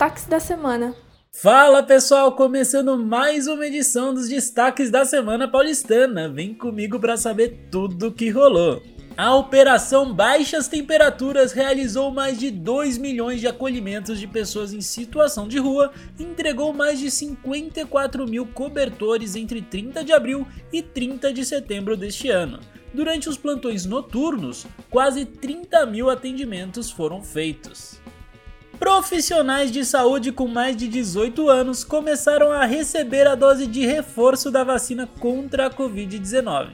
destaques da semana. Fala pessoal, começando mais uma edição dos destaques da semana paulistana. Vem comigo para saber tudo o que rolou. A Operação Baixas Temperaturas realizou mais de 2 milhões de acolhimentos de pessoas em situação de rua e entregou mais de 54 mil cobertores entre 30 de abril e 30 de setembro deste ano. Durante os plantões noturnos, quase 30 mil atendimentos foram feitos. Profissionais de saúde com mais de 18 anos começaram a receber a dose de reforço da vacina contra a Covid-19.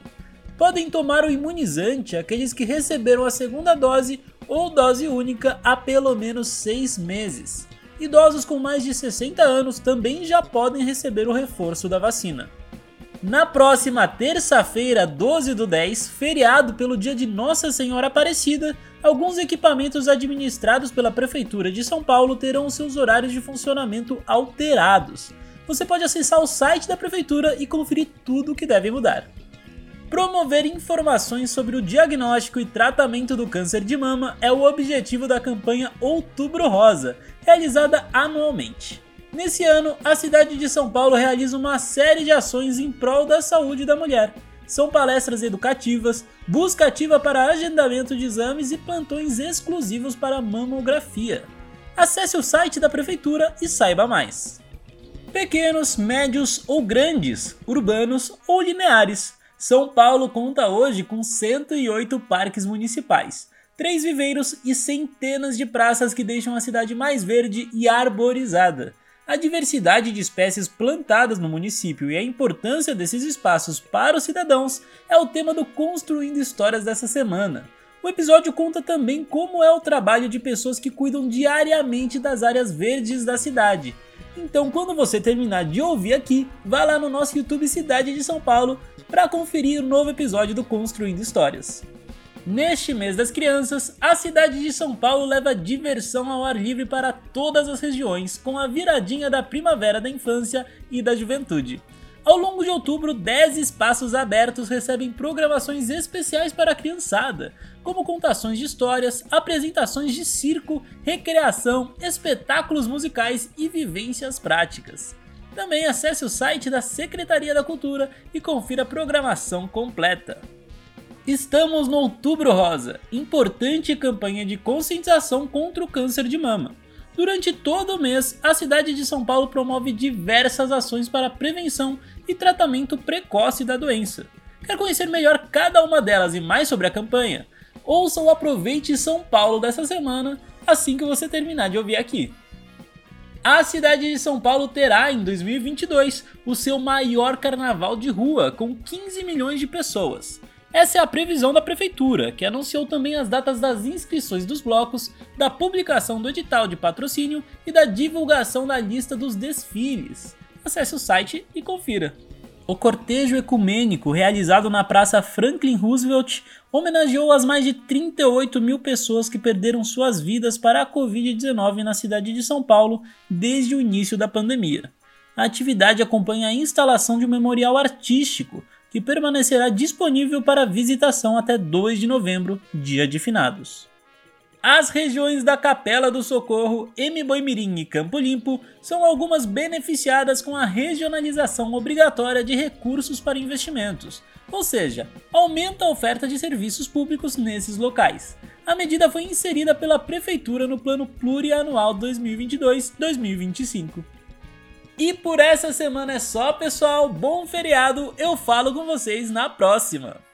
Podem tomar o imunizante aqueles que receberam a segunda dose ou dose única há pelo menos 6 meses. Idosos com mais de 60 anos também já podem receber o reforço da vacina. Na próxima terça-feira, 12 do 10, feriado pelo dia de Nossa Senhora Aparecida, alguns equipamentos administrados pela Prefeitura de São Paulo terão seus horários de funcionamento alterados. Você pode acessar o site da Prefeitura e conferir tudo o que deve mudar. Promover informações sobre o diagnóstico e tratamento do câncer de mama é o objetivo da campanha Outubro Rosa, realizada anualmente. Nesse ano, a cidade de São Paulo realiza uma série de ações em prol da saúde da mulher. São palestras educativas, busca ativa para agendamento de exames e plantões exclusivos para mamografia. Acesse o site da prefeitura e saiba mais. Pequenos, médios ou grandes, urbanos ou lineares, São Paulo conta hoje com 108 parques municipais, três viveiros e centenas de praças que deixam a cidade mais verde e arborizada. A diversidade de espécies plantadas no município e a importância desses espaços para os cidadãos é o tema do Construindo Histórias dessa semana. O episódio conta também como é o trabalho de pessoas que cuidam diariamente das áreas verdes da cidade. Então, quando você terminar de ouvir aqui, vá lá no nosso YouTube Cidade de São Paulo para conferir o novo episódio do Construindo Histórias. Neste mês das crianças, a cidade de São Paulo leva diversão ao ar livre para todas as regiões, com a viradinha da primavera da infância e da juventude. Ao longo de outubro, 10 espaços abertos recebem programações especiais para a criançada, como contações de histórias, apresentações de circo, recreação, espetáculos musicais e vivências práticas. Também acesse o site da Secretaria da Cultura e confira a programação completa. Estamos no Outubro Rosa, importante campanha de conscientização contra o câncer de mama. Durante todo o mês, a cidade de São Paulo promove diversas ações para prevenção e tratamento precoce da doença. Quer conhecer melhor cada uma delas e mais sobre a campanha? Ouça o Aproveite São Paulo dessa semana assim que você terminar de ouvir aqui. A cidade de São Paulo terá em 2022 o seu maior carnaval de rua, com 15 milhões de pessoas. Essa é a previsão da prefeitura, que anunciou também as datas das inscrições dos blocos, da publicação do edital de patrocínio e da divulgação da lista dos desfiles. Acesse o site e confira. O cortejo ecumênico realizado na Praça Franklin Roosevelt homenageou as mais de 38 mil pessoas que perderam suas vidas para a Covid-19 na cidade de São Paulo desde o início da pandemia. A atividade acompanha a instalação de um memorial artístico que permanecerá disponível para visitação até 2 de novembro, dia de finados. As regiões da Capela do Socorro, Emiboimirim e Campo Limpo são algumas beneficiadas com a regionalização obrigatória de recursos para investimentos, ou seja, aumenta a oferta de serviços públicos nesses locais. A medida foi inserida pela Prefeitura no Plano Plurianual 2022-2025. E por essa semana é só, pessoal. Bom feriado. Eu falo com vocês na próxima.